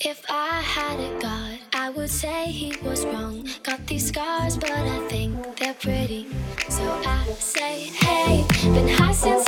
If I had a god, I would say he was wrong. Got these scars, but I think they're pretty. So I say, hey, been high since